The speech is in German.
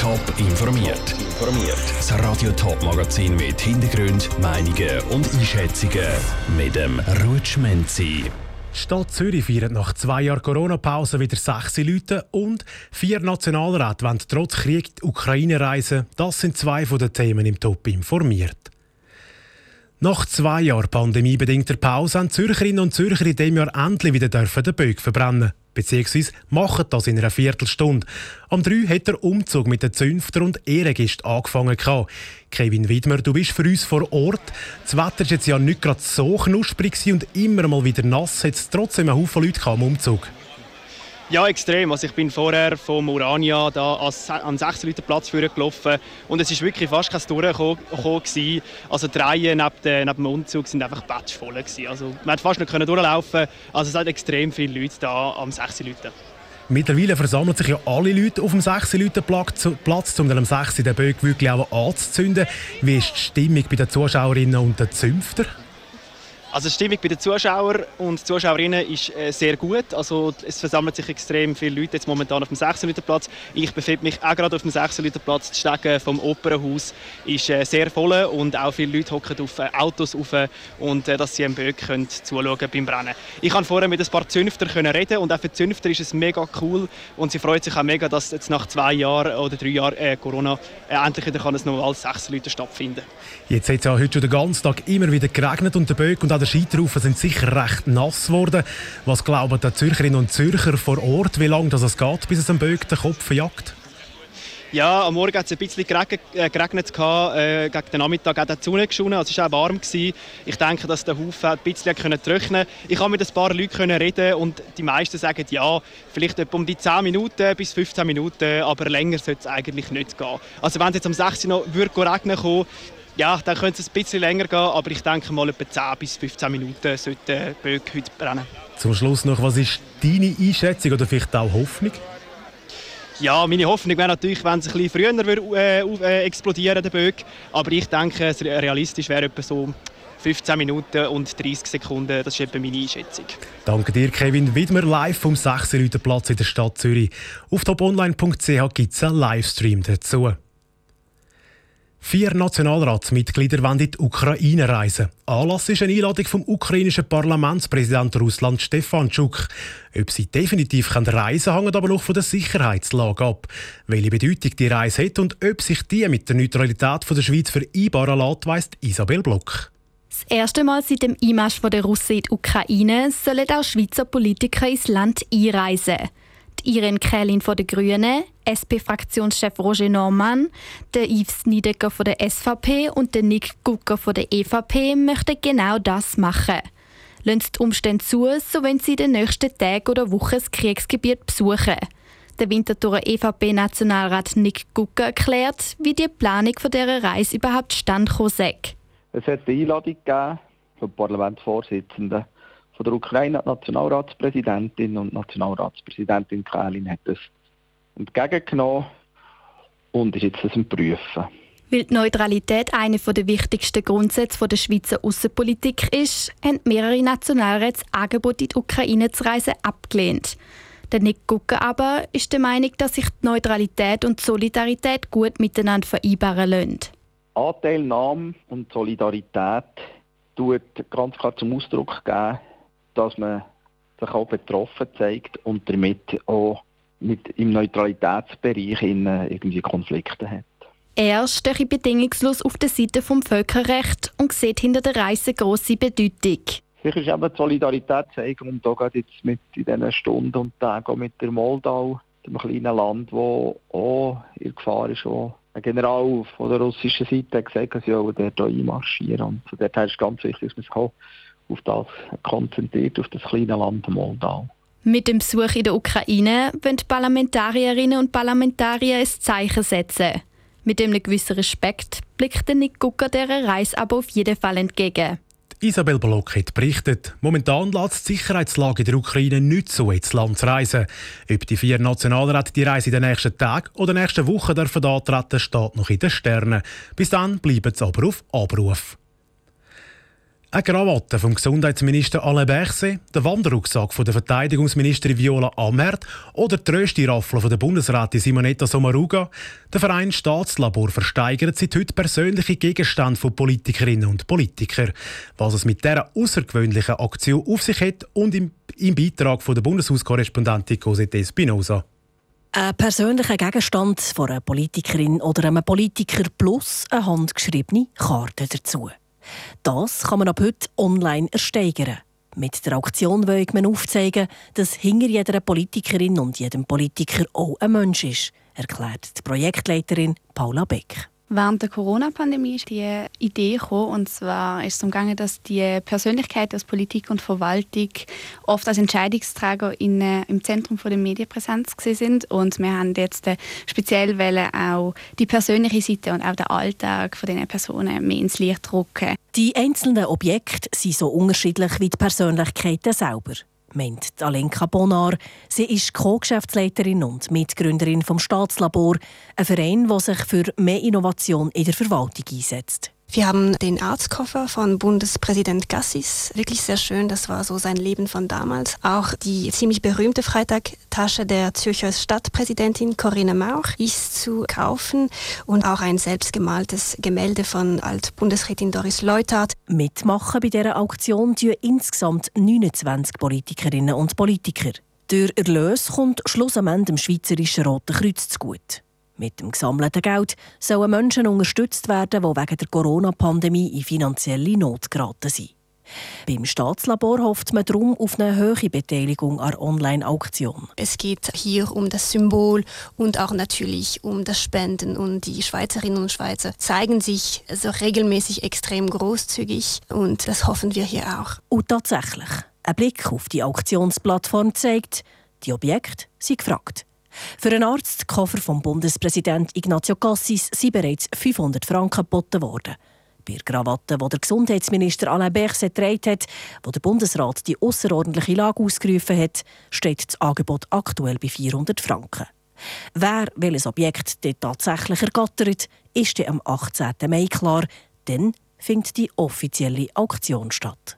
Top informiert. Informiert. Das Radio Top Magazin mit Hintergrund, Meinungen und Einschätzungen mit dem Rutschmenzi. Stadt Zürich feiert nach zwei Jahren Corona-Pause wieder sechs Leute und vier Nationalräte wollen trotz Krieg die Ukraine reisen. Das sind zwei von den Themen im Top informiert. Nach zwei Jahren pandemiebedingter Pause haben Zürcherinnen und Zürcher in diesem Jahr endlich wieder den Böck verbrennen beziehungsweise machen das in einer Viertelstunde. Am 3 hat der Umzug mit den Zünfter und Ehrengästen angefangen. Kevin Widmer, du bist für uns vor Ort. Das Wetter war jetzt ja nicht gerade so knusprig und immer mal wieder nass. Hat es trotzdem einen Haufen Leute am Umzug? Ja, extrem. Also ich bin vorher vom Urania da an 6 Leuten Platz gelaufen und es ist wirklich fast kein Durchkommen. Also die Reihen neben, de, neben dem Umzug sind einfach batschvoll. Also man hat fast nicht durchlaufen Also es sind extrem viele Leute da am 6 Leuten. Mittlerweile versammeln sich ja alle Leute auf dem 6 Leuten Platz, um dann am 6 den Böck wirklich auch anzuzünden. Wie ist die Stimmung bei den Zuschauerinnen und den Zünftern? Also die Stimmung bei den Zuschauern und Zuschauerinnen ist äh, sehr gut. Also es versammeln sich extrem viele Leute jetzt momentan auf dem 16 Platz. Ich befinde mich auch gerade auf dem 16 Platz. Die Stege vom Opernhaus ist äh, sehr voll und auch viele Leute hocken auf äh, Autos auf und dass sie am Böck können zuschauen beim Brennen. Ich kann vorher mit ein paar Zünftern reden und auch für die Zünfter ist es mega cool und sie freut sich auch mega, dass jetzt nach zwei Jahren oder drei Jahren Corona endlich wieder kann es noch als 16 Leute stattfinden. Jetzt hat es ja heute schon den ganzen Tag immer wieder geregnet und der Böck und auch der Scheiterhaufen sind sicher recht nass geworden. Was glauben die Zürcherinnen und Zürcher vor Ort, wie lange das es geht, bis es am Böck den Kopf jagt? Ja, am Morgen hat es ein bisschen geregnet, äh, geregnet äh, gegen den Nachmittag hat die Sonne geschonen, also es war auch warm. Gewesen. Ich denke, dass der Haufen ein bisschen trocknen Ich konnte mit ein paar Leuten reden und die meisten sagen, ja, vielleicht etwa um die 10 Minuten bis 15 Minuten, aber länger sollte es eigentlich nicht gehen. Also wenn es jetzt am 16 Uhr regnen kommen ja, dann könnte es ein bisschen länger gehen, aber ich denke mal etwa 10 bis 15 Minuten sollte der Böck heute brennen. Zum Schluss noch, was ist deine Einschätzung oder vielleicht auch Hoffnung? Ja, meine Hoffnung wäre natürlich, wenn es ein bisschen früher würde, äh, äh, explodieren der Böck. Aber ich denke, realistisch wäre etwa so 15 Minuten und 30 Sekunden. Das ist etwa meine Einschätzung. Danke dir, Kevin Widmer, live vom 6. Platz in der Stadt Zürich. Auf toponline.ch gibt es einen Livestream dazu. Vier Nationalratsmitglieder wollen in die Ukraine reisen. Anlass ist eine Einladung vom ukrainischen Parlamentspräsidenten Russland Stefanschuk. Ob sie definitiv reisen können, hängt aber noch von der Sicherheitslage ab. Welche Bedeutung die Reise hat und ob sich die mit der Neutralität der Schweiz vereinbaren lässt, weiss Isabel Block. Das erste Mal seit dem Einmarsch der Russen in die Ukraine sollen auch Schweizer Politiker ins Land einreisen Irene Kählin von den Grünen, SP-Fraktionschef Roger Norman, der Yves Niedecker von der SVP und der Nick Gucker von der EVP möchten genau das machen. Lassen die Umstände zu, so wenn sie in den nächsten Tagen oder Wochen das Kriegsgebiet besuchen. Der Winterthurer EVP-Nationalrat Nick Gucker erklärt, wie die Planung von dieser Reise überhaupt stand. Es hat eine Einladung gegeben vom Parlamentsvorsitzenden von der Ukraine Nationalratspräsidentin und Nationalratspräsidentin Kalin hat es entgegengenommen und ist jetzt das am Prüfen. Weil die Neutralität einer der wichtigsten Grundsätze der Schweizer Außenpolitik ist, haben mehrere Nationalräte das Angebot in die Ukraine zu reisen abgelehnt. Der Nick Gucker aber ist der Meinung, dass sich die Neutralität und die Solidarität gut miteinander vereinbaren lassen. Anteilnahme und Solidarität tut ganz klar zum Ausdruck geben, dass man sich auch betroffen zeigt und damit auch mit im Neutralitätsbereich in, irgendwie Konflikte hat. Er steht bedingungslos auf der Seite vom Völkerrecht und sieht hinter der Reise große Bedeutung. Sicher ist eben die Solidarität zeigen und da geht jetzt mit in diesen Stunden und Tagen mit der Moldau, einem kleinen Land, das auch in Gefahr ist. Auch ein General von der russischen Seite hat gesagt, dass sie auch dort einmarschieren. Und von daher ist es ganz wichtig, dass man sich auch auf das konzentriert, auf das kleine Land Moldau. Mit dem Besuch in der Ukraine wollen die Parlamentarierinnen und Parlamentarier ein Zeichen setzen. Mit einem gewissen Respekt blickt der Nick Gucker dieser Reise aber auf jeden Fall entgegen. Isabel Block hat berichtet, momentan lässt die Sicherheitslage in der Ukraine nicht so ins Land zu reisen. Ob die vier Nationalräte die Reise in den nächsten Tagen oder nächsten Wochen dürfen antreten, steht noch in den Sternen. Bis dann bleiben sie aber auf Abruf. Eine Krawatte vom Gesundheitsminister Alain Berset, der Wanderrucksack von der Verteidigungsministerin Viola Amherd oder die Rösti-Raffel von der Bundesrätin Simonetta Sommaruga. Der Verein Staatslabor versteigert seit heute persönliche Gegenstände von Politikerinnen und Politikern. Was es mit dieser außergewöhnlichen Aktion auf sich hat und im, im Beitrag von der Bundeshauskorrespondentin Cosette Espinosa. Ein persönlicher Gegenstand von einer Politikerin oder einem Politiker plus eine handgeschriebene Karte dazu. Das kann man ab heute online ersteigern. Mit der Auktion will man aufzeigen, dass hinter jeder Politikerin und jedem Politiker auch ein Mensch ist, erklärt die Projektleiterin Paula Beck. Während der Corona-Pandemie ist die Idee gekommen, und zwar ist es umgegangen, dass die Persönlichkeiten aus Politik und Verwaltung oft als Entscheidungsträger in, im Zentrum der Medienpräsenz sind und wir haben jetzt äh, speziell wollen auch die persönliche Seite und auch den Alltag von diesen Personen mehr ins Licht rücken. Die einzelnen Objekte sind so unterschiedlich wie die Persönlichkeiten selber meint Alenka Bonar. Sie ist Co-Geschäftsleiterin und Mitgründerin vom Staatslabor, ein Verein, der sich für mehr Innovation in der Verwaltung einsetzt. Wir haben den Arztkoffer von Bundespräsident Gassis, wirklich sehr schön, das war so sein Leben von damals. Auch die ziemlich berühmte Freitagtasche der Zürcher Stadtpräsidentin Corinne Mauch ist zu kaufen und auch ein selbstgemaltes Gemälde von Alt-Bundesrätin Doris Leuthard. Mitmachen bei dieser Auktion tun insgesamt 29 Politikerinnen und Politiker. Der Erlös kommt schlussendlich dem Schweizerischen Roten Kreuz zugute. Mit dem gesammelten Geld sollen Menschen unterstützt werden, die wegen der Corona-Pandemie in finanzielle Not geraten sind. Beim Staatslabor hofft man darum auf eine höhere Beteiligung an Online-Auktion. Es geht hier um das Symbol und auch natürlich um das Spenden. Und die Schweizerinnen und Schweizer zeigen sich so regelmäßig extrem großzügig und das hoffen wir hier auch. Und tatsächlich, ein Blick auf die Auktionsplattform zeigt, die Objekte sind gefragt. Für einen Arztkoffer vom Bundespräsident Ignacio Cassis sind bereits 500 Franken geboten worden. Bei der Krawatte, die der Gesundheitsminister Alain Berset getragen hat, wo der Bundesrat die außerordentliche Lage ausgerufen hat, steht das Angebot aktuell bei 400 Franken. Wer welches Objekt dort tatsächlich ergattert, ist am 18. Mai klar. Dann findet die offizielle Auktion statt.